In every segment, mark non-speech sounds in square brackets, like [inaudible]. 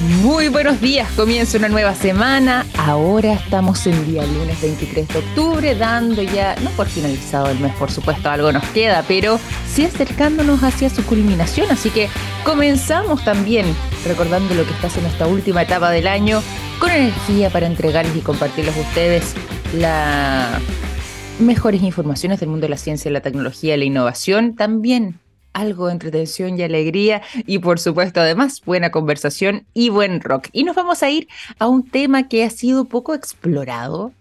Muy buenos días, comienza una nueva semana. Ahora estamos en día lunes 23 de octubre, dando ya, no por finalizado el mes, por supuesto, algo nos queda, pero sí acercándonos hacia su culminación. Así que comenzamos también recordando lo que está en esta última etapa del año, con energía para entregarles y compartirles a ustedes las mejores informaciones del mundo de la ciencia, la tecnología y la innovación. También algo de entretención y alegría y por supuesto además buena conversación y buen rock. Y nos vamos a ir a un tema que ha sido poco explorado.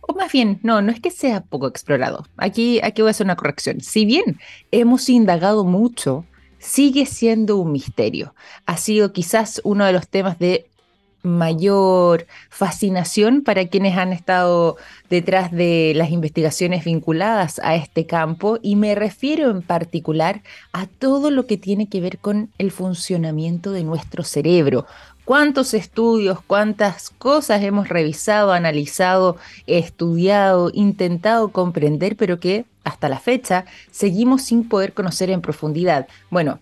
O más bien, no, no es que sea poco explorado. Aquí, aquí voy a hacer una corrección. Si bien hemos indagado mucho, sigue siendo un misterio. Ha sido quizás uno de los temas de mayor fascinación para quienes han estado detrás de las investigaciones vinculadas a este campo y me refiero en particular a todo lo que tiene que ver con el funcionamiento de nuestro cerebro. ¿Cuántos estudios, cuántas cosas hemos revisado, analizado, estudiado, intentado comprender, pero que hasta la fecha seguimos sin poder conocer en profundidad? Bueno,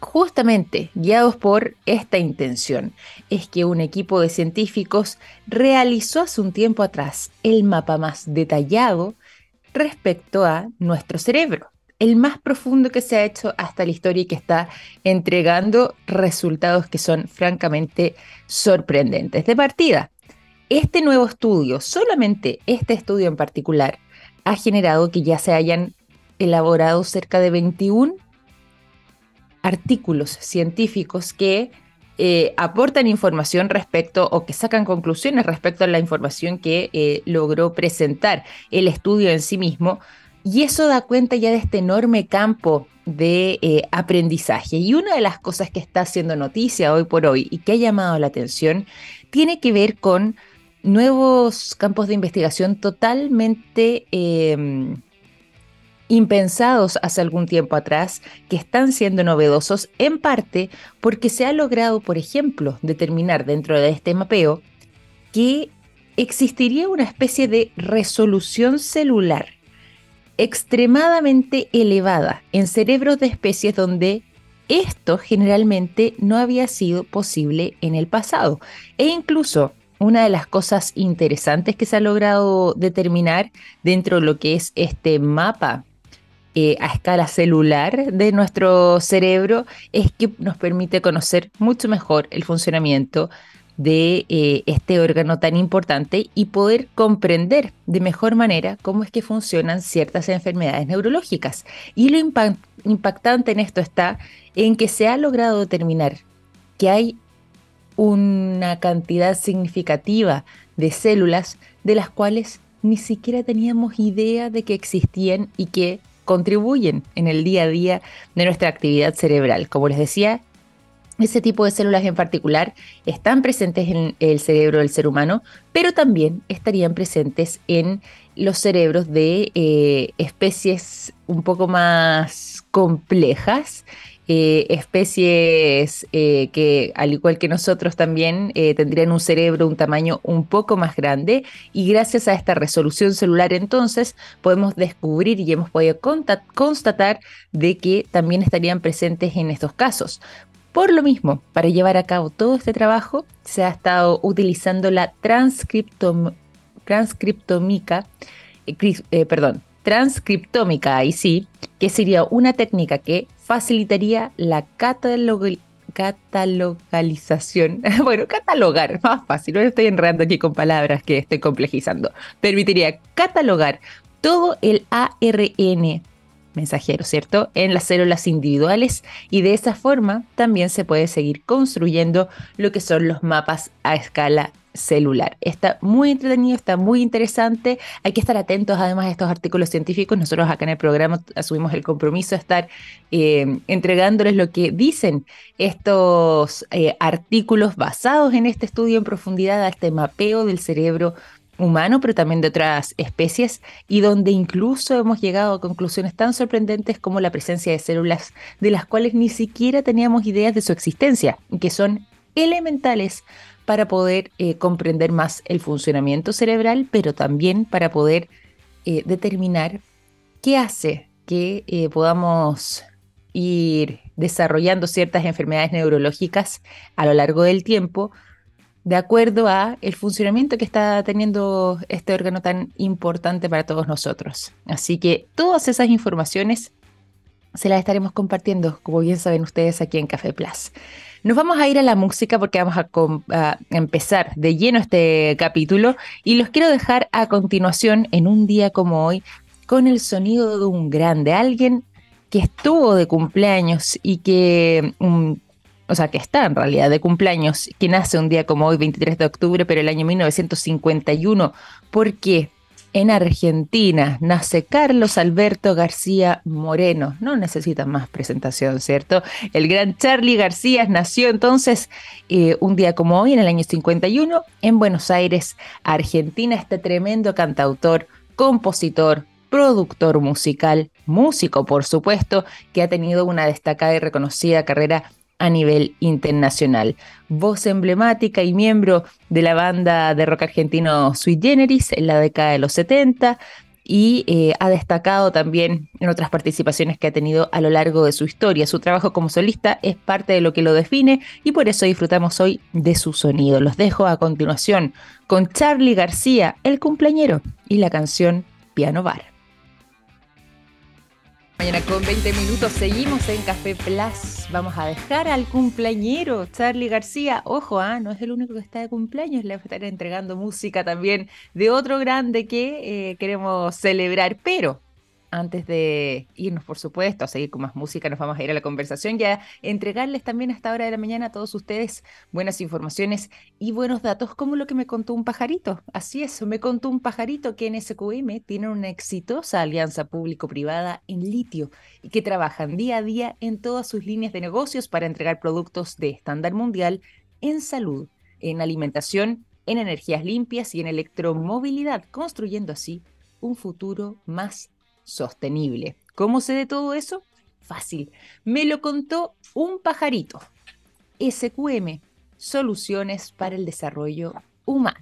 justamente guiados por esta intención, es que un equipo de científicos realizó hace un tiempo atrás el mapa más detallado respecto a nuestro cerebro, el más profundo que se ha hecho hasta la historia y que está entregando resultados que son francamente sorprendentes. De partida, este nuevo estudio, solamente este estudio en particular, ha generado que ya se hayan elaborado cerca de 21 artículos científicos que eh, aportan información respecto o que sacan conclusiones respecto a la información que eh, logró presentar el estudio en sí mismo. Y eso da cuenta ya de este enorme campo de eh, aprendizaje. Y una de las cosas que está haciendo noticia hoy por hoy y que ha llamado la atención tiene que ver con nuevos campos de investigación totalmente em, impensados hace algún tiempo atrás que están siendo novedosos en parte porque se ha logrado, por ejemplo, determinar dentro de este mapeo que existiría una especie de resolución celular extremadamente elevada en cerebros de especies donde esto generalmente no había sido posible en el pasado. E incluso una de las cosas interesantes que se ha logrado determinar dentro de lo que es este mapa eh, a escala celular de nuestro cerebro es que nos permite conocer mucho mejor el funcionamiento de eh, este órgano tan importante y poder comprender de mejor manera cómo es que funcionan ciertas enfermedades neurológicas. Y lo impactante en esto está en que se ha logrado determinar que hay una cantidad significativa de células de las cuales ni siquiera teníamos idea de que existían y que contribuyen en el día a día de nuestra actividad cerebral. Como les decía, ese tipo de células en particular están presentes en el cerebro del ser humano, pero también estarían presentes en los cerebros de eh, especies un poco más complejas eh, especies eh, que, al igual que nosotros también, eh, tendrían un cerebro un tamaño un poco más grande y gracias a esta resolución celular entonces podemos descubrir y hemos podido constatar de que también estarían presentes en estos casos. Por lo mismo, para llevar a cabo todo este trabajo, se ha estado utilizando la transcriptom transcriptomica, perdón, transcriptómica, ahí sí, que sería una técnica que facilitaría la catalogalización, [laughs] bueno, catalogar, más fácil, no estoy enredando aquí con palabras que estoy complejizando, permitiría catalogar todo el ARN mensajero, ¿cierto? En las células individuales y de esa forma también se puede seguir construyendo lo que son los mapas a escala celular. Está muy entretenido, está muy interesante. Hay que estar atentos además a estos artículos científicos. Nosotros acá en el programa asumimos el compromiso de estar eh, entregándoles lo que dicen estos eh, artículos basados en este estudio en profundidad, a este mapeo del cerebro humano, pero también de otras especies, y donde incluso hemos llegado a conclusiones tan sorprendentes como la presencia de células de las cuales ni siquiera teníamos ideas de su existencia, que son elementales para poder eh, comprender más el funcionamiento cerebral, pero también para poder eh, determinar qué hace que eh, podamos ir desarrollando ciertas enfermedades neurológicas a lo largo del tiempo, de acuerdo a el funcionamiento que está teniendo este órgano tan importante para todos nosotros. Así que todas esas informaciones se las estaremos compartiendo, como bien saben ustedes, aquí en Café Plus. Nos vamos a ir a la música porque vamos a, empezar de lleno este capítulo y los quiero dejar a continuación en un día como hoy con el sonido de un grande, alguien que estuvo de cumpleaños y que, mm, o sea, que está en realidad de cumpleaños, que nace un día como hoy, 23 de octubre, pero el año 1951. ¿Por qué? En Argentina nace Carlos Alberto García Moreno. No necesita más presentación, ¿cierto? El gran Charlie García nació entonces eh, un día como hoy, en el año 51, en Buenos Aires, Argentina. Este tremendo cantautor, compositor, productor musical, músico, por supuesto, que ha tenido una destacada y reconocida carrera a nivel internacional. Voz emblemática y miembro de la banda de rock argentino Sui Generis en la década de los 70 y eh, ha destacado también en otras participaciones que ha tenido a lo largo de su historia. Su trabajo como solista es parte de lo que lo define y por eso disfrutamos hoy de su sonido. Los dejo a continuación con Charlie García, el cumpleañero, y la canción Piano Bar. Mañana con 20 minutos seguimos en Café Plus. Vamos a dejar al cumpleañero Charlie García. Ojo, ¿ah? no es el único que está de cumpleaños, le va a estar entregando música también de otro grande que eh, queremos celebrar. Pero antes de irnos, por supuesto, a seguir con más música, nos vamos a ir a la conversación y a entregarles también a esta hora de la mañana a todos ustedes buenas informaciones y buenos datos, como lo que me contó un pajarito. Así es, me contó un pajarito que en SQM tiene una exitosa alianza público-privada en litio y que trabajan día a día en todas sus líneas de negocios para entregar productos de estándar mundial en salud, en alimentación, en energías limpias y en electromovilidad, construyendo así un futuro más sostenible. ¿Cómo sé de todo eso? Fácil. Me lo contó un pajarito. SQM, Soluciones para el Desarrollo Humano.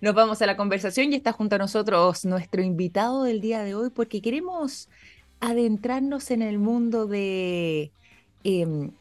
Nos vamos a la conversación y está junto a nosotros nuestro invitado del día de hoy porque queremos adentrarnos en el mundo de em,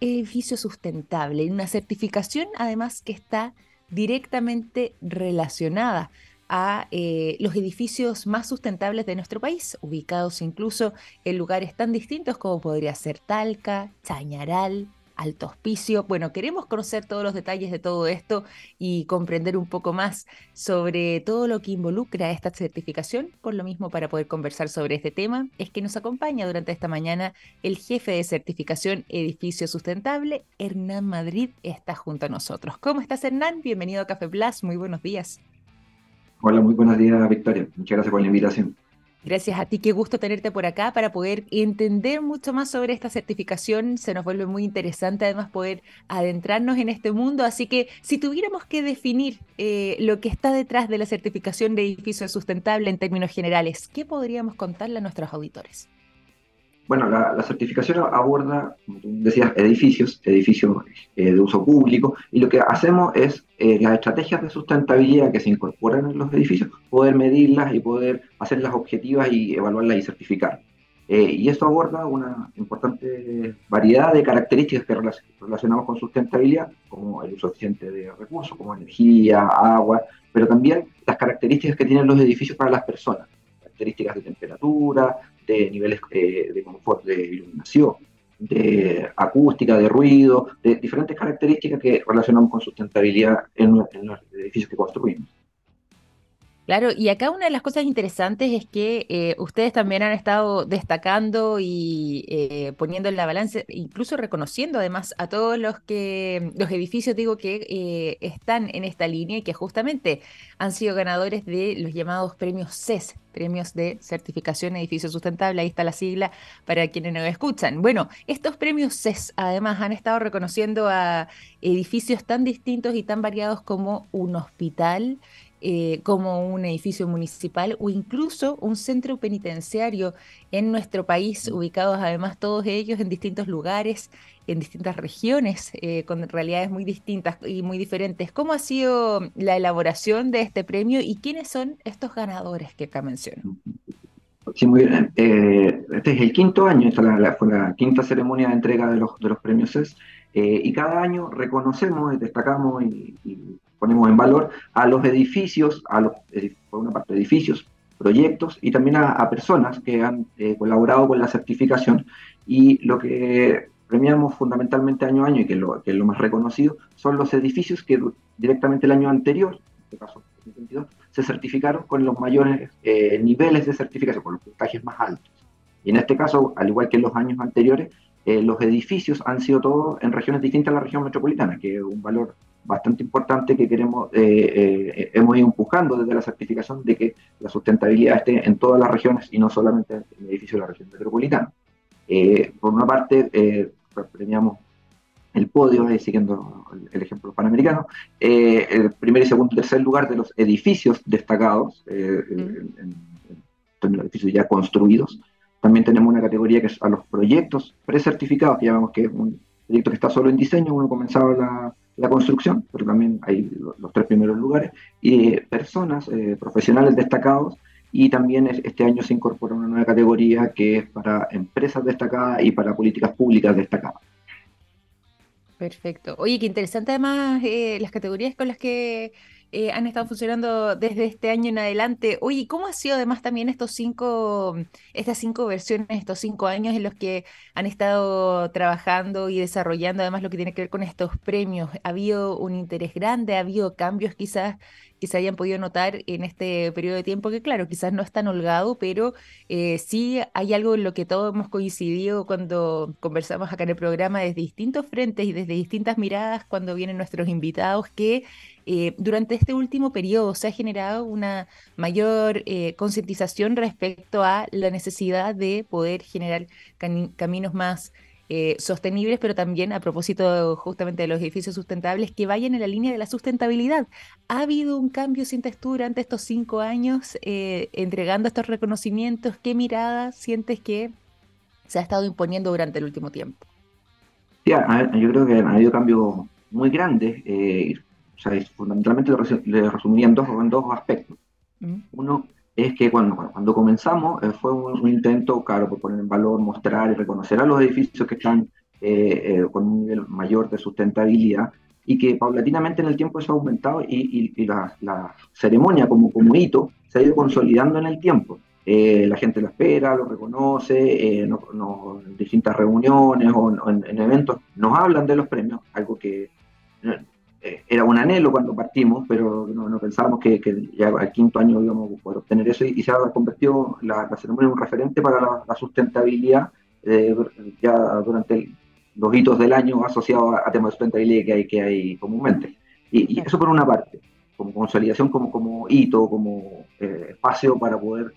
edificio sustentable, una certificación además que está directamente relacionada a eh, los edificios más sustentables de nuestro país, ubicados incluso en lugares tan distintos como podría ser Talca, Chañaral, Alto Hospicio. Bueno, queremos conocer todos los detalles de todo esto y comprender un poco más sobre todo lo que involucra esta certificación. Por lo mismo, para poder conversar sobre este tema, es que nos acompaña durante esta mañana el jefe de certificación Edificio Sustentable, Hernán Madrid, está junto a nosotros. ¿Cómo estás, Hernán? Bienvenido a Café Plus. Muy buenos días. Hola, muy buenos días, Victoria. Muchas gracias por la invitación. Gracias a ti, qué gusto tenerte por acá para poder entender mucho más sobre esta certificación. Se nos vuelve muy interesante además poder adentrarnos en este mundo. Así que si tuviéramos que definir eh, lo que está detrás de la certificación de edificio sustentable en términos generales, ¿qué podríamos contarle a nuestros auditores? Bueno, la, certificación aborda, como tú decías, edificios, edificios eh, de uso público, y lo que hacemos es eh, las estrategias de sustentabilidad que se incorporan en los edificios, poder medirlas y poder hacerlas objetivas y evaluarlas y certificar. Eh, y esto aborda una importante variedad de características que relacionamos con sustentabilidad, como el uso eficiente de recursos, como energía, agua, pero también las características que tienen los edificios para las personas características de temperatura, de niveles eh, de confort de iluminación, de acústica, de ruido, de diferentes características que relacionamos con sustentabilidad en los edificios que construimos. Claro, y acá una de las cosas interesantes es que eh, ustedes también han estado destacando y eh, poniendo en la balanza, incluso reconociendo además a todos los que los edificios, digo, que eh, están en esta línea y que justamente han sido ganadores de los llamados premios CES, premios de certificación edificio sustentable, ahí está la sigla para quienes nos escuchan. Bueno, estos premios CES además han estado reconociendo a edificios tan distintos y tan variados como un hospital, eh, como un edificio municipal o incluso un centro penitenciario en nuestro país, ubicados además todos ellos en distintos lugares, en distintas regiones, eh, con realidades muy distintas y muy diferentes. ¿Cómo ha sido la elaboración de este premio y quiénes son estos ganadores que acá menciono? Sí, muy bien. Eh, este es el quinto año, esta la, fue la quinta ceremonia de entrega de los, de los premios CES, eh, y cada año reconocemos, destacamos y, ponemos en valor a los edificios, a los, por una parte, edificios, proyectos y también a, personas que han eh, colaborado con la certificación. Y lo que premiamos fundamentalmente año a año y que, lo, que es lo más reconocido son los edificios que directamente el año anterior, en este caso 2022, se certificaron con los mayores eh, niveles de certificación, con los puntajes más altos. Y en este caso, al igual que en los años anteriores, eh, los edificios han sido todos en regiones distintas a la región metropolitana, que es un valor bastante importante que queremos, eh, hemos ido empujando desde la certificación de que la sustentabilidad esté en todas las regiones y no solamente en el edificio de la región metropolitana. por una parte, premiamos el podio, eh, siguiendo el, ejemplo panamericano, eh, el primer y segundo y tercer lugar de los edificios destacados, eh, en, los edificios ya construidos. También tenemos una categoría que es a los proyectos precertificados, que llamamos que es un proyecto que está solo en diseño, uno comenzaba la, la construcción, pero también hay los, tres primeros lugares, y personas, profesionales destacados, y también este año se incorpora una nueva categoría que es para empresas destacadas y para políticas públicas destacadas. Perfecto. Oye, qué interesante además eh, las categorías con las que eh, han estado funcionando desde este año en adelante. Oye, ¿cómo ha sido además también estos cinco, estas cinco versiones, estos cinco años en los que han estado trabajando y desarrollando además lo que tiene que ver con estos premios? ¿Ha habido un interés grande? ¿Ha habido cambios quizás que se hayan podido notar en este periodo de tiempo, que claro, quizás no es tan holgado, pero eh, sí hay algo en lo que todos hemos coincidido cuando conversamos acá en el programa desde distintos frentes y desde distintas miradas cuando vienen nuestros invitados, que eh, durante este último periodo se ha generado una mayor eh, concientización respecto a la necesidad de poder generar caminos más eh, sostenibles, pero también a propósito justamente de los edificios sustentables que vayan en la línea de la sustentabilidad. ¿Ha habido un cambio, sientes tú, durante estos cinco años entregando estos reconocimientos? ¿Qué mirada sientes que se ha estado imponiendo durante el último tiempo? Sí, yo creo que ha habido cambios muy grandes. O sea, fundamentalmente le resumiría en dos, en dos aspectos. Mm. Uno es que cuando, cuando comenzamos eh, fue un, intento, claro, por poner en valor, mostrar y reconocer a los edificios que están eh, eh, con un nivel mayor de sustentabilidad y que paulatinamente en el tiempo eso ha aumentado y, y, la, la, ceremonia como, como hito se ha ido consolidando en el tiempo. la gente lo espera, lo reconoce, en distintas reuniones o, en, en, eventos nos hablan de los premios, algo que eh, era un anhelo cuando partimos, pero no, pensábamos que, ya al quinto año íbamos a poder obtener eso y, se ha convertido la, ceremonia en un referente para la, sustentabilidad eh, ya durante los hitos del año asociados a, temas de sustentabilidad que hay, que hay comúnmente. Y, eso por una parte, como consolidación, como, como hito, como eh, espacio para poder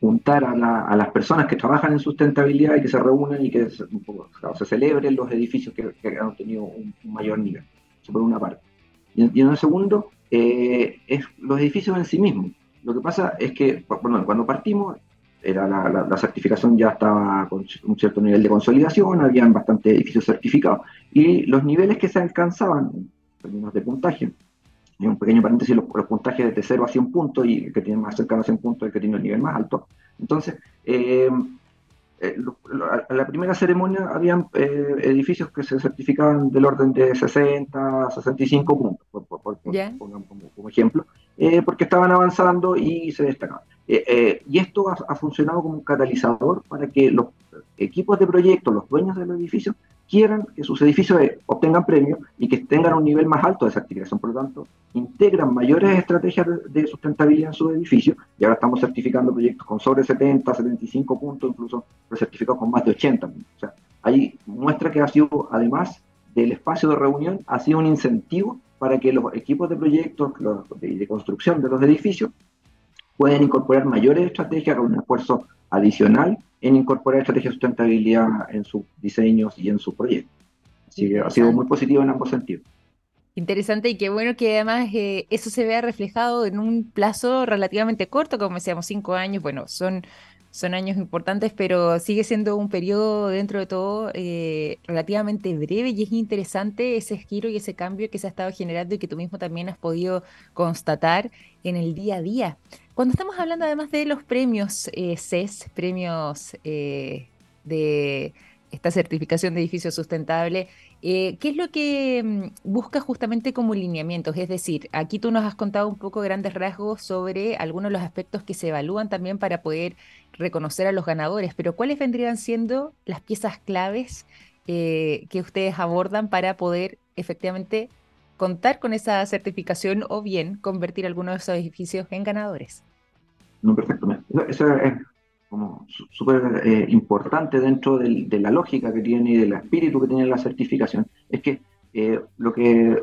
juntar a, las personas que trabajan en sustentabilidad y que se reúnan y que se, celebren los edificios que, han tenido un, mayor nivel. Eso por una parte. Y, en el segundo, eh, es los edificios en sí mismos. Lo que pasa es que bueno, cuando partimos, era la, certificación ya estaba con un cierto nivel de consolidación, habían bastantes edificios certificados, y los niveles que se alcanzaban en términos de puntaje y un pequeño paréntesis, los, puntajes de 0 a 100 puntos y el que tiene más cercano a 100 puntos el que tiene el nivel más alto. Entonces, eh, eh la primera ceremonia habían eh, edificios que se certificaban del orden de 60 a 65 puntos, por, por, como, ejemplo, eh, porque estaban avanzando y se destacaban. y esto ha, funcionado como un catalizador para que los equipos de proyecto, los dueños de los edificios, quieran que sus edificios obtengan premios y que tengan un nivel más alto de certificación. Por lo tanto, integran mayores estrategias de sustentabilidad en sus edificios y ahora estamos certificando proyectos con sobre 70, 75 puntos, incluso certificados con más de 80 puntos. O sea, ahí muestra que ha sido, además del espacio de reunión, ha sido un incentivo para que los equipos de proyectos de, de construcción de los edificios puedan incorporar mayores estrategias con un esfuerzo adicional en incorporar estrategias de sustentabilidad en sus diseños y en sus proyectos. Así que ha sido muy positivo en ambos sentidos. Interesante y qué bueno que además eh, eso se vea reflejado en un plazo relativamente corto, como decíamos, cinco años. Bueno, son son años importantes, pero sigue siendo un periodo dentro de todo eh, relativamente breve y es interesante ese giro y ese cambio que se ha estado generando y que tú mismo también has podido constatar en el día a día. Cuando estamos hablando además de los premios eh, CES, premios eh, de esta certificación de edificio sustentable, eh, ¿qué es lo que mm, busca justamente como lineamientos? Es decir, aquí tú nos has contado un poco grandes rasgos sobre algunos de los aspectos que se evalúan también para poder reconocer a los ganadores, pero ¿cuáles vendrían siendo las piezas claves que ustedes abordan para poder efectivamente contar con esa certificación o bien convertir algunos de esos edificios en ganadores? No, perfecto. Eso es como súper eh, importante dentro de la lógica que tiene y del espíritu que tiene la certificación. Es que eh, lo que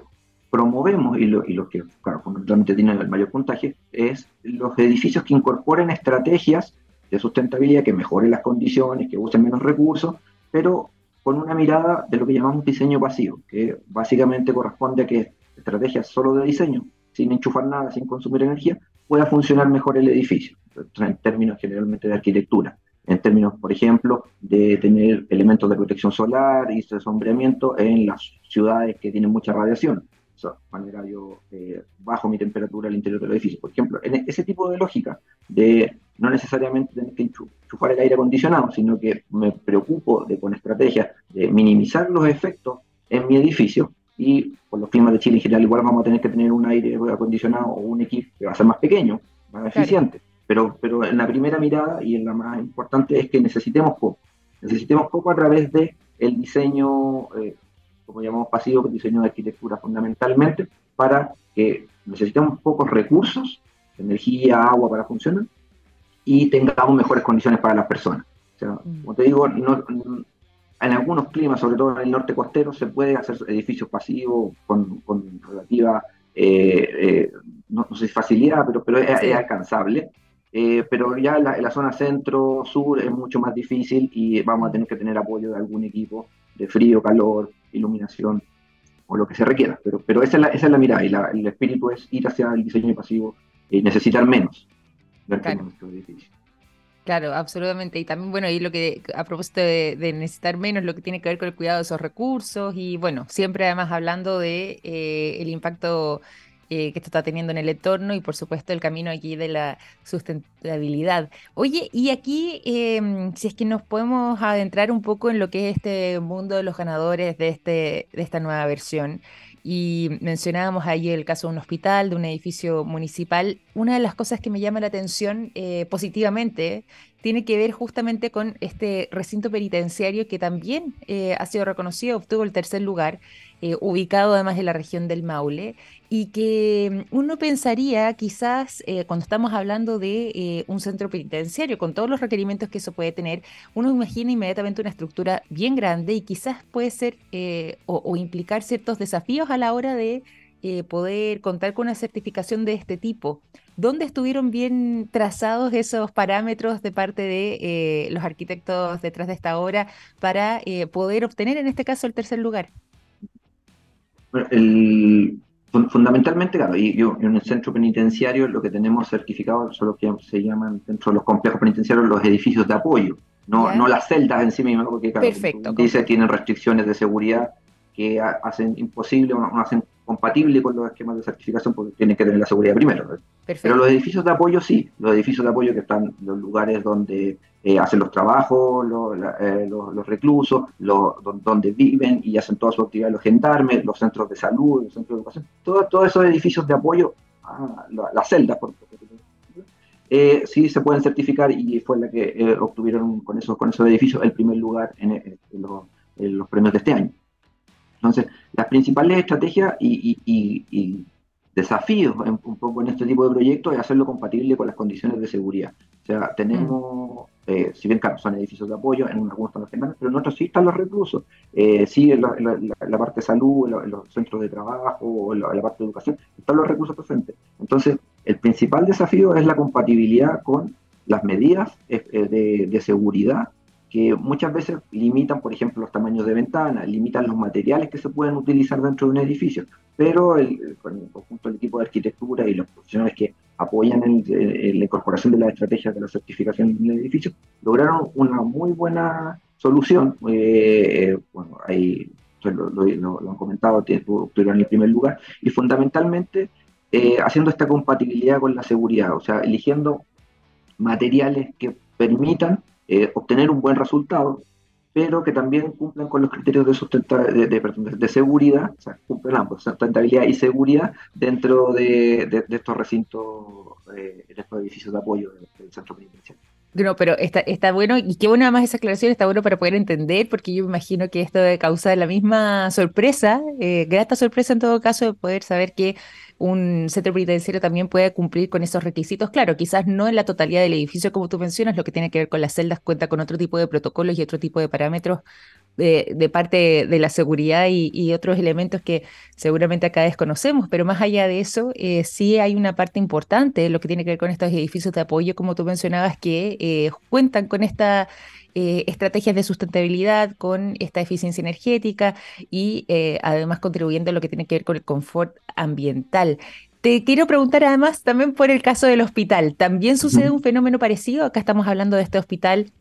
promovemos y lo, y lo que claro, fundamentalmente tiene el mayor puntaje es los edificios que incorporen estrategias de sustentabilidad que mejoren las condiciones, que usen menos recursos, pero con una mirada de lo que llamamos diseño pasivo, que básicamente corresponde a que estrategias solo de diseño, sin enchufar nada, sin consumir energía, pueda funcionar mejor el edificio, en términos generalmente de arquitectura, en términos, por ejemplo, de tener elementos de protección solar y de sombreamiento en las ciudades que tienen mucha radiación. De manera yo eh, bajo mi temperatura al interior del edificio. Por ejemplo, en ese tipo de lógica de no necesariamente tener que enchufar el aire acondicionado, sino que me preocupo de con estrategias de minimizar los efectos en mi edificio y por los climas de Chile en general igual vamos a tener que tener un aire acondicionado o un equipo que va a ser más pequeño, más eficiente. Pero, pero en la primera mirada y en la más importante es que necesitemos poco. Necesitemos poco a través de el diseño, eh, como llamamos pasivo, diseño de arquitectura fundamentalmente, para que necesitemos pocos recursos, energía, agua para funcionar, y tengamos mejores condiciones para las personas. O sea, mm. como te digo, en algunos climas, sobre todo en el norte costero, se puede hacer edificios pasivos con, relativa, eh, eh, no, sé si facilidad, pero, pero es, alcanzable. Eh, pero ya en la, zona centro-sur es mucho más difícil y vamos a tener que tener apoyo de algún equipo de frío, calor, iluminación o lo que se requiera. Pero, pero esa, es la, esa es la mirada y el espíritu es ir hacia el diseño pasivo y necesitar menos claro. absolutamente. Y también, bueno, y lo que, a propósito de, necesitar menos, lo que tiene que ver con el cuidado de esos recursos y, bueno, siempre además hablando de eh, el impacto eh, que esto está teniendo en el entorno y, por supuesto, el camino aquí de la sustentabilidad. Oye, y aquí, em, si es que nos podemos adentrar un poco en lo que es este mundo de los ganadores de, este, de esta nueva versión. Y mencionábamos ahí el caso de un hospital, de un edificio municipal. Una de las cosas que me llama la atención eh, positivamente tiene que ver justamente con este recinto penitenciario que también eh, ha sido reconocido, obtuvo el tercer lugar, eh, ubicado además en la región del Maule, y que mm, uno pensaría quizás cuando estamos hablando de un centro penitenciario, con todos los requerimientos que eso puede tener, uno imagina inmediatamente una estructura bien grande y quizás puede ser o implicar ciertos desafíos a la hora de eh, poder contar con una certificación de este tipo. ¿Dónde estuvieron bien trazados esos parámetros de parte de eh, los arquitectos detrás de esta obra para eh, poder obtener en este caso el tercer lugar? Fundamentalmente, claro, y, en el centro penitenciario lo que tenemos certificado son lo que se llaman dentro de los complejos penitenciarios los edificios de apoyo, no, no las celdas en sí mismas, porque claro, Perfecto, dice tienen restricciones de seguridad que hacen imposible o no hacen compatible con los esquemas de certificación porque tienen que tener la seguridad primero. Pero los edificios de apoyo sí, los edificios de apoyo que están los lugares donde eh, hacen los trabajos, eh, los, reclusos, donde viven y hacen toda su actividad los gendarmes, los centros de salud, los centros de educación, todos esos edificios de apoyo, a las celdas, por, eh, sí se pueden certificar y fue la que obtuvieron con esos, con esos edificios el primer lugar en los premios de este año. Entonces, las principales estrategias y, desafíos un poco en este tipo de proyectos es hacerlo compatible con las condiciones de seguridad. O sea, tenemos, mm. Eh, si bien son edificios de apoyo, en algunos están los semanas, pero en otros sí están los reclusos, eh, sí en la, parte de salud, en, los centros de trabajo, la, parte de educación, están los recursos presentes. Entonces, el principal desafío es la compatibilidad con las medidas eh, de seguridad que muchas veces limitan, por ejemplo, los tamaños de ventanas, limitan los materiales que se pueden utilizar dentro de un edificio, pero el, con el conjunto del equipo de arquitectura y los profesionales que apoyan en, la incorporación de las estrategias de la certificación del edificio, lograron una muy buena solución. Eh, bueno, ahí lo, han comentado, tuvieron el primer lugar, y fundamentalmente eh, haciendo esta compatibilidad con la seguridad, o sea, eligiendo materiales que permitan eh, obtener un buen resultado, pero que también cumplan con los criterios de, de, seguridad, o sea, cumplen ambos, sustentabilidad y seguridad dentro de, estos recintos, eh, de estos edificios de apoyo del centro penitenciario. No, pero está, está bueno, y qué buena más esa aclaración, está bueno para poder entender, porque yo me imagino que esto causa la misma sorpresa, eh, grata sorpresa en todo caso, de poder saber que un centro penitenciario también puede cumplir con esos requisitos. Claro, quizás no en la totalidad del edificio, como tú mencionas, lo que tiene que ver con las celdas cuenta con otro tipo de protocolos y otro tipo de parámetros de, parte de la seguridad y, otros elementos que seguramente acá desconocemos, pero más allá de eso, eh, sí hay una parte importante, lo que tiene que ver con estos edificios de apoyo, como tú mencionabas, que eh, cuentan con esta eh, estrategias de sustentabilidad, con esta eficiencia energética y además contribuyendo a lo que tiene que ver con el confort ambiental. Te quiero preguntar además también por el caso del hospital. ¿También sucede un fenómeno parecido? Acá estamos hablando de este hospital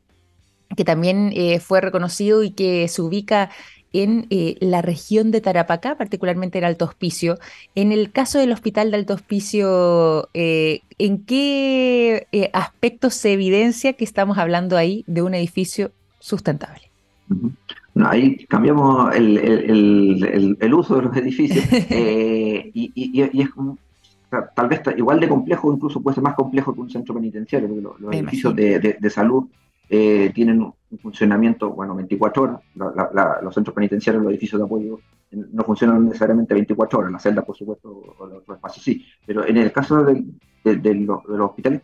que también eh, fue reconocido y que se ubica en eh, la región de Tarapacá, particularmente en Alto Hospicio. En el caso del Hospital de Alto Hospicio, eh, ¿en qué aspectos se evidencia que estamos hablando ahí de un edificio sustentable? ahí cambiamos el, uso de los edificios [laughs] y, es tal vez tal vez igual de complejo, incluso puede ser más complejo que un centro penitenciario, porque los, edificios de, salud eh, tienen un funcionamiento, bueno, 24 horas. los centros penitenciarios, los edificios de apoyo no funcionan necesariamente 24 horas, las celdas, por supuesto, o los otros espacios sí, pero en el caso de, los, hospitales,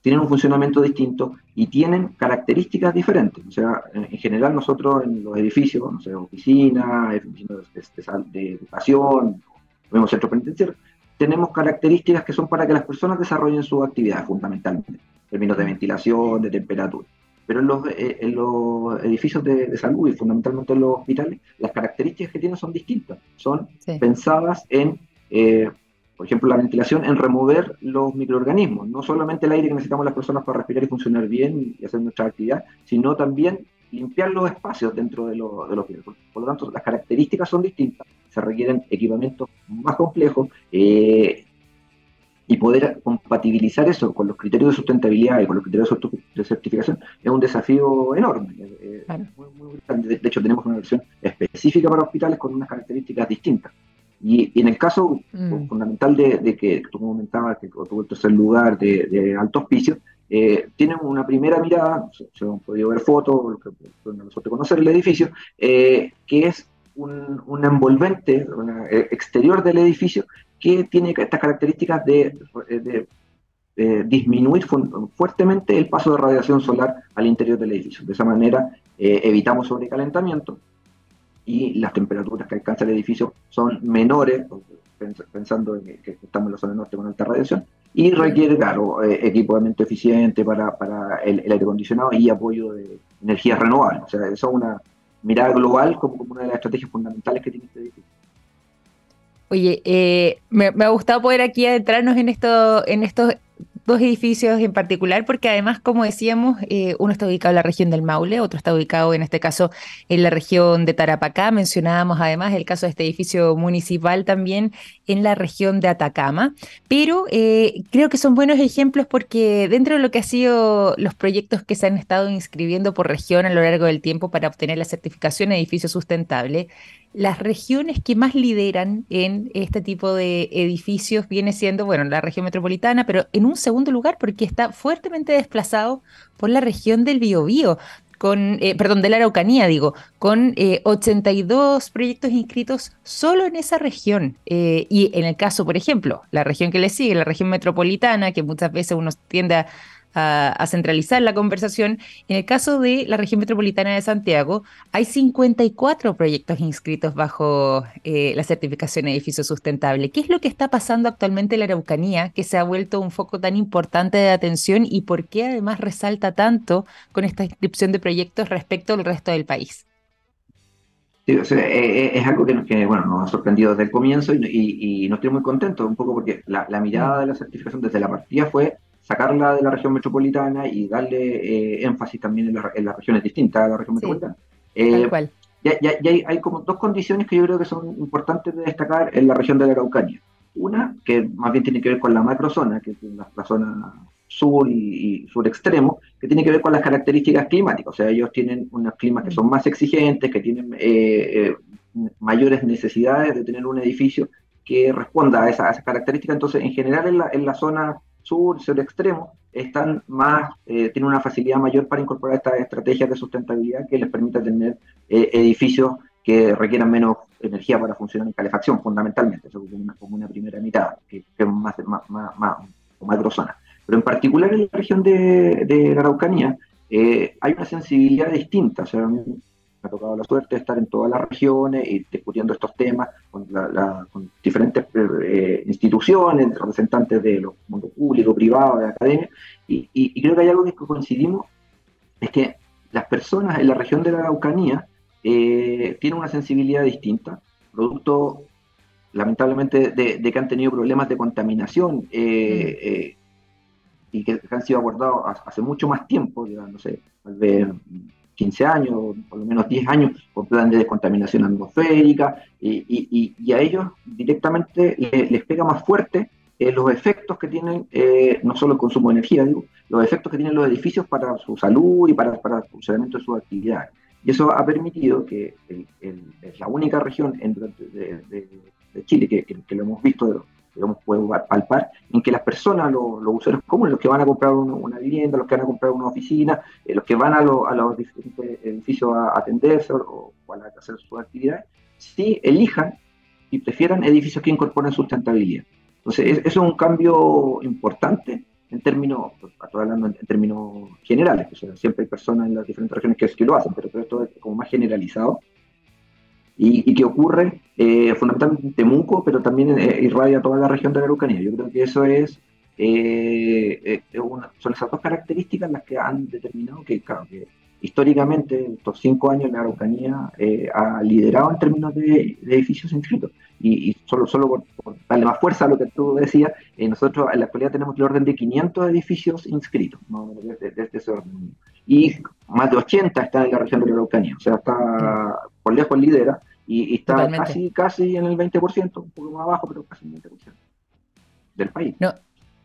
tienen un funcionamiento distinto y tienen características diferentes. O sea, en, general nosotros en los edificios, no sé, oficinas, edificios de, educación, mismo centros penitenciarios, tenemos características que son para que las personas desarrollen sus actividades fundamentalmente, en términos de ventilación, de temperatura pero en los, eh, en los edificios de, salud y fundamentalmente en los hospitales, las características que tienen son distintas. Son pensadas en, eh, por ejemplo, la ventilación, en remover los microorganismos, no solamente el aire que necesitamos las personas para respirar y funcionar bien y hacer nuestra actividad, sino también limpiar los espacios dentro de, los hospitales. Por, lo tanto, las características son distintas, se requieren equipamientos más complejos, eh, y poder compatibilizar eso con los criterios de sustentabilidad y con los criterios de certificación es un desafío enorme. de, hecho, tenemos una versión específica para hospitales con unas características distintas. Y, en el caso mm. fundamental de, que tú comentabas que tuvo el tercer lugar de, alto hospicio, eh, tienen una primera mirada, se, han podido ver fotos, nosotros conocer el edificio, eh, que es un, un envolvente eh, exterior del edificio que tiene estas características de, disminuir fuertemente el paso de radiación solar al interior del edificio. De esa manera eh, evitamos sobrecalentamiento y las temperaturas que alcanza el edificio son menores, pensando en que estamos en la zona norte con alta radiación, y requiere, claro, eh, equipamiento eficiente para, el, aire acondicionado y apoyo de energías renovables. O sea, eso es una mirada global como una de las estrategias fundamentales que tiene este edificio. Oye, eh, me, ha gustado poder aquí adentrarnos en, esto, en estos dos edificios en particular, porque además, como decíamos, eh, uno está ubicado en la región del Maule, otro está ubicado en este caso en la región de Tarapacá. Mencionábamos además el caso de este edificio municipal también en la región de Atacama, pero eh, creo que son buenos ejemplos porque dentro de lo que han sido los proyectos que se han estado inscribiendo por región a lo largo del tiempo para obtener la certificación de edificio sustentable, las regiones que más lideran en este tipo de edificios viene siendo, bueno, la región metropolitana, pero en un segundo lugar porque está fuertemente desplazado por la región del Biobío, con, eh, perdón, de la Araucanía, digo, con 82 eh, proyectos inscritos solo en esa región. Eh, y en el caso, por ejemplo, la región que le sigue, la región metropolitana, que muchas veces uno tiende a a, centralizar la conversación. En el caso de la región metropolitana de Santiago, hay 54 proyectos inscritos bajo eh, la certificación edificio sustentable. ¿Qué es lo que está pasando actualmente en la Araucanía que se ha vuelto un foco tan importante de atención y por qué además resalta tanto con esta inscripción de proyectos respecto al resto del país? Sí, eh, eh, es algo que, bueno, nos ha sorprendido desde el comienzo y, nos tiene muy contentos, un poco porque la, mirada mm. de la certificación desde la partida fue sacarla de la región metropolitana y darle eh, énfasis también en, las regiones distintas a la región metropolitana. Eh, tal cual. Ya, hay, como dos condiciones que yo creo que son importantes de destacar en la región de la Araucanía. Una, que más bien tiene que ver con la macrozona, que es la, zona sur y, sur extremo, que tiene que ver con las características climáticas. O sea, ellos tienen unos climas que son más exigentes, que tienen eh, eh, mayores necesidades de tener un edificio que responda a, esas características. Entonces, en general, en la, en la zona sur, sur extremo, están más, eh, tienen una facilidad mayor para incorporar estas estrategias de sustentabilidad que les permita tener edificios que requieran menos energía para funcionar en calefacción, fundamentalmente, eso como una, como una primera mitad, que, es más, más, más, más. Pero en particular en la región de, de la Araucanía eh, hay una sensibilidad distinta. O sea, ha tocado la suerte de estar en todas las regiones y discutiendo estos temas con, diferentes eh, instituciones, representantes de los mundos público, privado, de academia, y, y, creo que hay algo que coincidimos, es que las personas en la región de la Araucanía eh, tienen una sensibilidad distinta, producto lamentablemente de, que han tenido problemas de contaminación eh, mm. y que, han sido abordados hace mucho más tiempo, no sé, tal vez 15 años, por lo menos 10 años, con plan de descontaminación atmosférica, y, a ellos directamente les pega más fuerte eh, los efectos que tienen, eh, no solo el consumo de energía, digo, los efectos que tienen los edificios para su salud y para, para el funcionamiento de sus actividades. Y eso ha permitido que es la única región en, de, de, Chile que, que, lo hemos visto digamos, puede palpar, en que las personas, los, usuarios comunes, los que van a comprar una vivienda, los que van a comprar una oficina, eh, los que van a, los diferentes edificios a atenderse o, a hacer sus actividades, sí elijan y prefieran edificios que incorporen sustentabilidad. Entonces, eso es un cambio importante en términos, pues, hablando en, términos generales, siempre hay personas en las diferentes regiones que, lo hacen, pero esto es como más generalizado y, que ocurre eh, fundamentalmente en Temuco, pero también eh, irradia toda la región de la Araucanía. Yo creo que eso es, eh, son esas dos características las que han determinado que, claro, que históricamente, estos cinco años, la Araucanía ha liderado en términos de, edificios inscritos. Y, solo, solo por, darle más fuerza a lo que tú decías, nosotros en la actualidad tenemos el orden de 500 edificios inscritos, más o menos desde, ese orden. Y más de 80 están en la región de la Araucanía, o sea, está por lejos lidera y, está casi, casi en el 20%, un poco más abajo, pero casi en el 20% del país. No,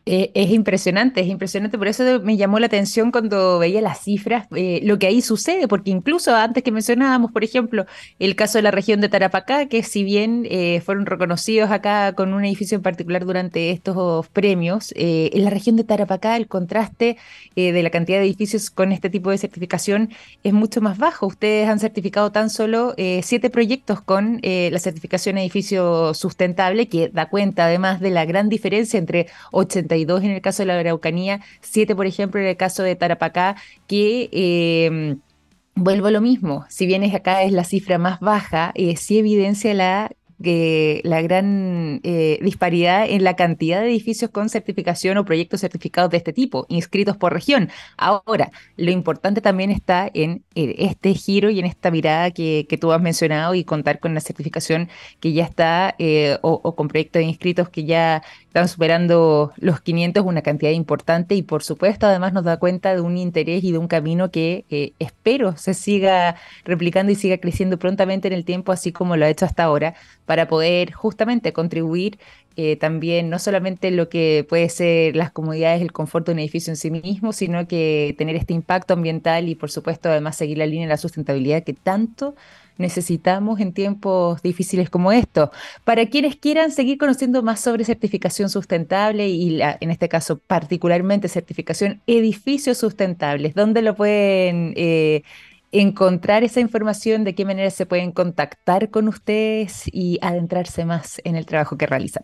eh, es impresionante, es impresionante. Por eso me llamó la atención cuando veía las cifras, eh, lo que ahí sucede, porque incluso antes que mencionábamos, por ejemplo, el caso de la región de Tarapacá, que si bien eh, fueron reconocidos acá con un edificio en particular durante estos premios, en la región de Tarapacá el contraste de la cantidad de edificios con este tipo de certificación es mucho más bajo. Ustedes han certificado tan solo siete proyectos con la certificación edificio sustentable, que da cuenta además de la gran diferencia entre 80 en el caso de la Araucanía, 7 por ejemplo en el caso de Tarapacá, que... Eh, vuelvo a lo mismo, si bien acá es la cifra más baja, eh, sí evidencia la la gran eh, disparidad en la cantidad de edificios con certificación o proyectos certificados de este tipo, inscritos por región. Ahora, lo importante también está en este giro y en esta mirada que, tú has mencionado y contar con la certificación que ya está eh, o, con proyectos inscritos que ya están superando los 500, una cantidad importante y por supuesto además nos da cuenta de un interés y de un camino que eh, espero se siga replicando y siga creciendo prontamente en el tiempo, así como lo ha hecho hasta ahora para poder justamente contribuir eh, también no solamente lo que puede ser las comodidades, el confort de un edificio en sí mismo, sino que tener este impacto ambiental y por supuesto además seguir la línea de la sustentabilidad que tanto necesitamos en tiempos difíciles como estos. Para quienes quieran seguir conociendo más sobre certificación sustentable y en este caso particularmente certificación edificios sustentables, ¿dónde lo pueden... Eh, encontrar esa información, de qué manera se pueden contactar con ustedes y adentrarse más en el trabajo que realizan.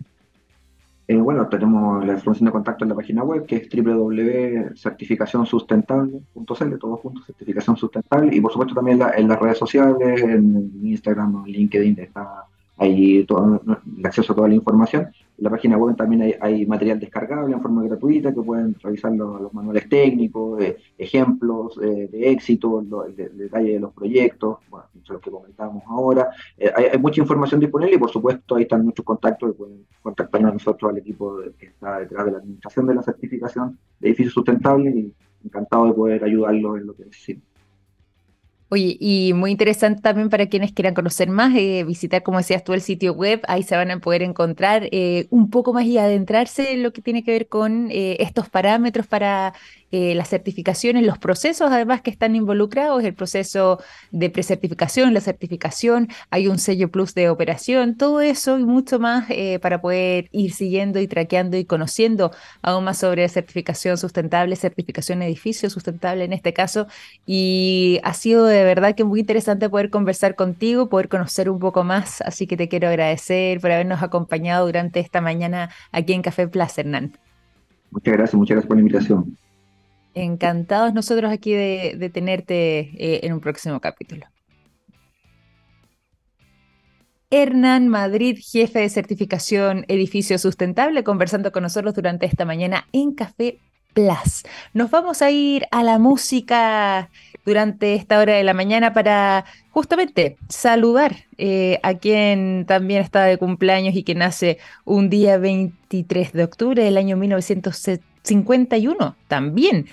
Eh, bueno, tenemos la información de contacto en la página web que es www.certificacionsustentable.cl, todo junto, certificación sustentable, y por supuesto también en las redes sociales, en Instagram, LinkedIn, está ahí todo el acceso a toda la información. La página web también hay, material descargable en forma gratuita que pueden revisar los, manuales técnicos, eh, ejemplos eh, de éxito, el, detalle de los proyectos, bueno, lo que comentábamos ahora. Eh, hay, mucha información disponible y por supuesto ahí están muchos contactos que pueden contactarnos a nosotros, al equipo que está detrás de la administración de la certificación de edificios sustentables y encantado de poder ayudarlos en lo que necesiten. Oye, y muy interesante también para quienes quieran conocer más, eh, visitar, como decías tú, el sitio web, ahí se van a poder encontrar eh, un poco más y adentrarse en lo que tiene que ver con eh, estos parámetros para eh, las certificaciones, los procesos además que están involucrados, el proceso de precertificación, la certificación, hay un sello plus de operación, todo eso y mucho más eh, para poder ir siguiendo y traqueando y conociendo aún más sobre certificación sustentable, certificación edificio sustentable en este caso. Y ha sido de verdad que muy interesante poder conversar contigo, poder conocer un poco más, así que te quiero agradecer por habernos acompañado durante esta mañana aquí en Café Plaza, Hernán. Muchas gracias, muchas gracias por la invitación. Encantados nosotros aquí de, tenerte eh, en un próximo capítulo. Hernán Madrid, jefe de certificación Edificio Sustentable, conversando con nosotros durante esta mañana en Café Plus. Nos vamos a ir a la música durante esta hora de la mañana para justamente saludar eh, a quien también está de cumpleaños y que nace un día 23 de octubre del año 1951 también.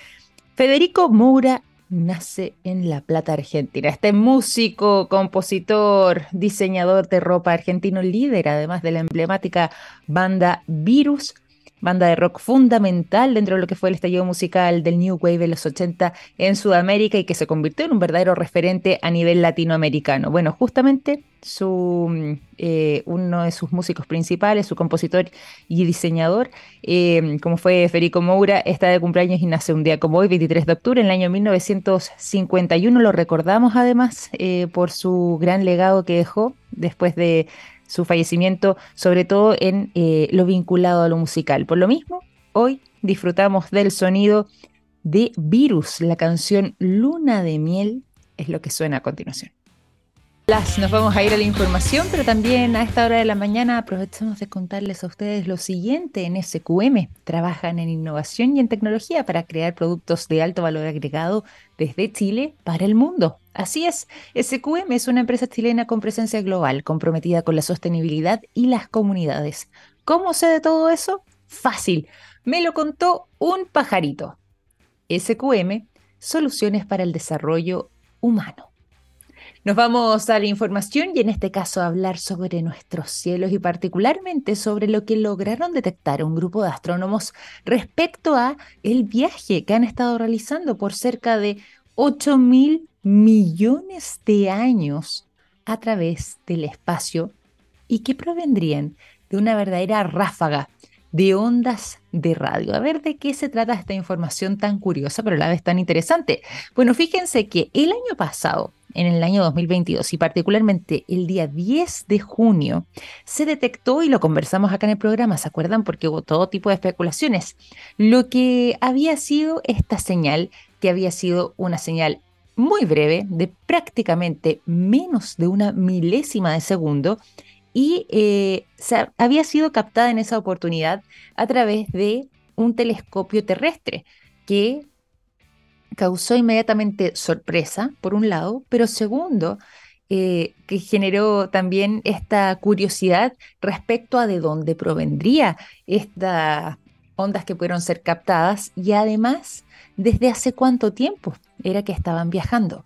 Federico Moura nace en La Plata, Argentina. Este músico, compositor, diseñador de ropa argentino, líder además de la emblemática banda Virus, banda de rock fundamental dentro de lo que fue el estallido musical del New Wave de los 80 en Sudamérica y que se convirtió en un verdadero referente a nivel latinoamericano. Bueno, justamente su, eh, uno de sus músicos principales, su compositor y diseñador, eh, como fue Federico Moura, está de cumpleaños y nace un día como hoy, 23 de octubre, en el año 1951. Lo recordamos además eh, por su gran legado que dejó después de su fallecimiento, sobre todo en eh, lo vinculado a lo musical. Por lo mismo, hoy disfrutamos del sonido de Virus, la canción Luna de Miel es lo que suena a continuación. Nos vamos a ir a la información, pero también a esta hora de la mañana aprovechamos de contarles a ustedes lo siguiente. En SQM trabajan en innovación y en tecnología para crear productos de alto valor agregado desde Chile para el mundo. Así es, SQM es una empresa chilena con presencia global, comprometida con la sostenibilidad y las comunidades. ¿Cómo sé de todo eso? Fácil. Me lo contó un pajarito. SQM, soluciones para el desarrollo humano. Nos vamos a la información y en este caso a hablar sobre nuestros cielos y particularmente sobre lo que lograron detectar un grupo de astrónomos respecto a el viaje que han estado realizando por cerca de 8 mil millones de años a través del espacio y que provendrían de una verdadera ráfaga de ondas de radio. A ver de qué se trata esta información tan curiosa, pero a la vez tan interesante. Bueno, fíjense que el año pasado, en el año 2022 y particularmente el día 10 de junio, se detectó, y lo conversamos acá en el programa, ¿se acuerdan? Porque hubo todo tipo de especulaciones, lo que había sido esta señal, que había sido una señal muy breve, de prácticamente menos de una milésima de segundo, y eh, había sido captada en esa oportunidad a través de un telescopio terrestre que causó inmediatamente sorpresa, por un lado, pero segundo, eh, que generó también esta curiosidad respecto a de dónde provendría estas ondas que pudieron ser captadas y además desde hace cuánto tiempo era que estaban viajando.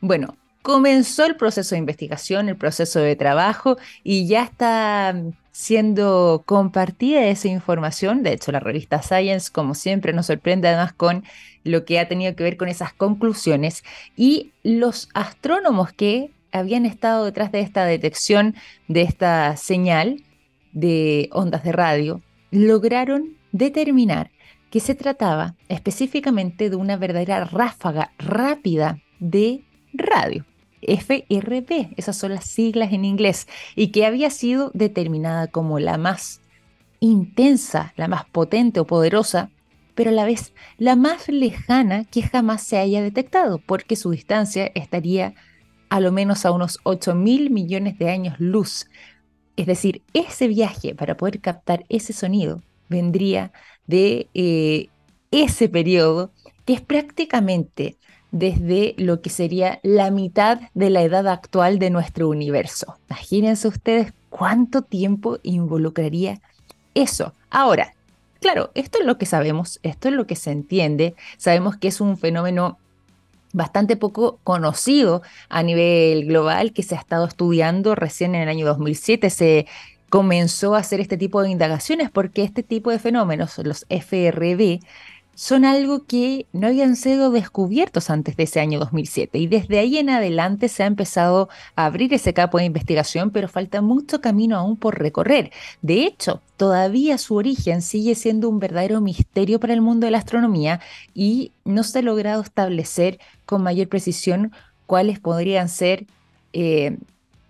Bueno, comenzó el proceso de investigación, el proceso de trabajo y ya está siendo compartida esa información. De hecho, la revista Science, como siempre, nos sorprende además con lo que ha tenido que ver con esas conclusiones y los astrónomos que habían estado detrás de esta detección de esta señal de ondas de radio lograron determinar que se trataba específicamente de una verdadera ráfaga rápida de radio. FRB, esas son las siglas en inglés, y que había sido determinada como la más intensa, la más potente o poderosa, pero a la vez la más lejana que jamás se haya detectado, porque su distancia estaría a lo menos a unos 8 mil millones de años luz. Es decir, ese viaje para poder captar ese sonido vendría de eh, ese periodo que es prácticamente desde lo que sería la mitad de la edad actual de nuestro universo. Imagínense ustedes cuánto tiempo involucraría eso. Ahora, claro, esto es lo que sabemos, esto es lo que se entiende, sabemos que es un fenómeno bastante poco conocido a nivel global que se ha estado estudiando recién en el año 2007 se comenzó a hacer este tipo de indagaciones porque este tipo de fenómenos, los FRB, son algo que no habían sido descubiertos antes de ese año 2007 y desde ahí en adelante se ha empezado a abrir ese campo de investigación, pero falta mucho camino aún por recorrer. De hecho, todavía su origen sigue siendo un verdadero misterio para el mundo de la astronomía y no se ha logrado establecer con mayor precisión cuáles podrían ser eh,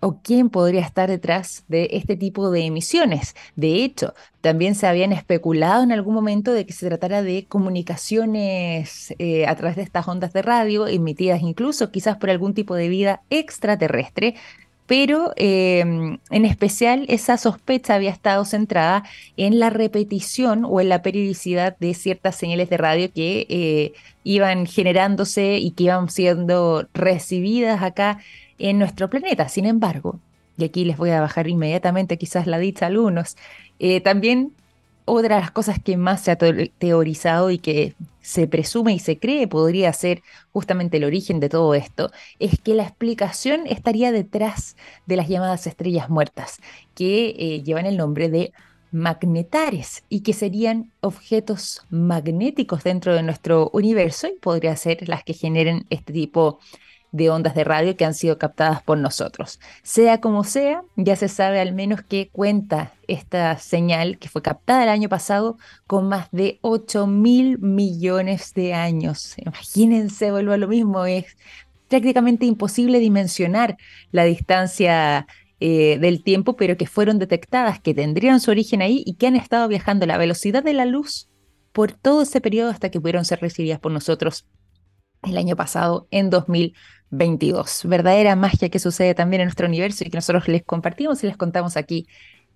o quién podría estar detrás de este tipo de emisiones. De hecho, también se habían especulado en algún momento de que se tratara de comunicaciones eh, a través de estas ondas de radio, emitidas incluso quizás por algún tipo de vida extraterrestre, pero em, en especial esa sospecha había estado centrada en la repetición o en la periodicidad de ciertas señales de radio que eh, iban generándose y que iban siendo recibidas acá en nuestro planeta. Sin embargo, y aquí les voy a bajar inmediatamente quizás la dicha a algunos, eh, también otra de las cosas que más se ha teorizado y que se presume y se cree podría ser justamente el origen de todo esto, es que la explicación estaría detrás de las llamadas estrellas muertas, que eh, llevan el nombre de magnetares y que serían objetos magnéticos dentro de nuestro universo y podría ser las que generen este tipo de de ondas de radio que han sido captadas por nosotros. Sea como sea, ya se sabe al menos que cuenta esta señal que fue captada el año pasado con más de 8 mil millones de años. Imagínense, vuelvo a lo mismo, es prácticamente imposible dimensionar la distancia eh, del tiempo, pero que fueron detectadas, que tendrían su origen ahí y que han estado viajando a la velocidad de la luz por todo ese periodo hasta que pudieron ser recibidas por nosotros el año pasado, en 2022. Verdadera magia que sucede también en nuestro universo y que nosotros les compartimos y les contamos aquí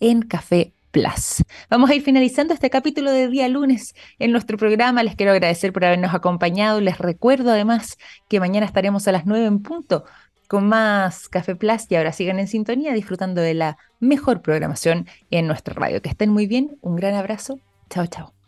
en Café Plus. Vamos a ir finalizando este capítulo de día lunes en nuestro programa. Les quiero agradecer por habernos acompañado. Les recuerdo además que mañana estaremos a las 9 en punto con más Café Plus y ahora sigan en sintonía disfrutando de la mejor programación en nuestra radio. Que estén muy bien. Un gran abrazo. Chao, chao.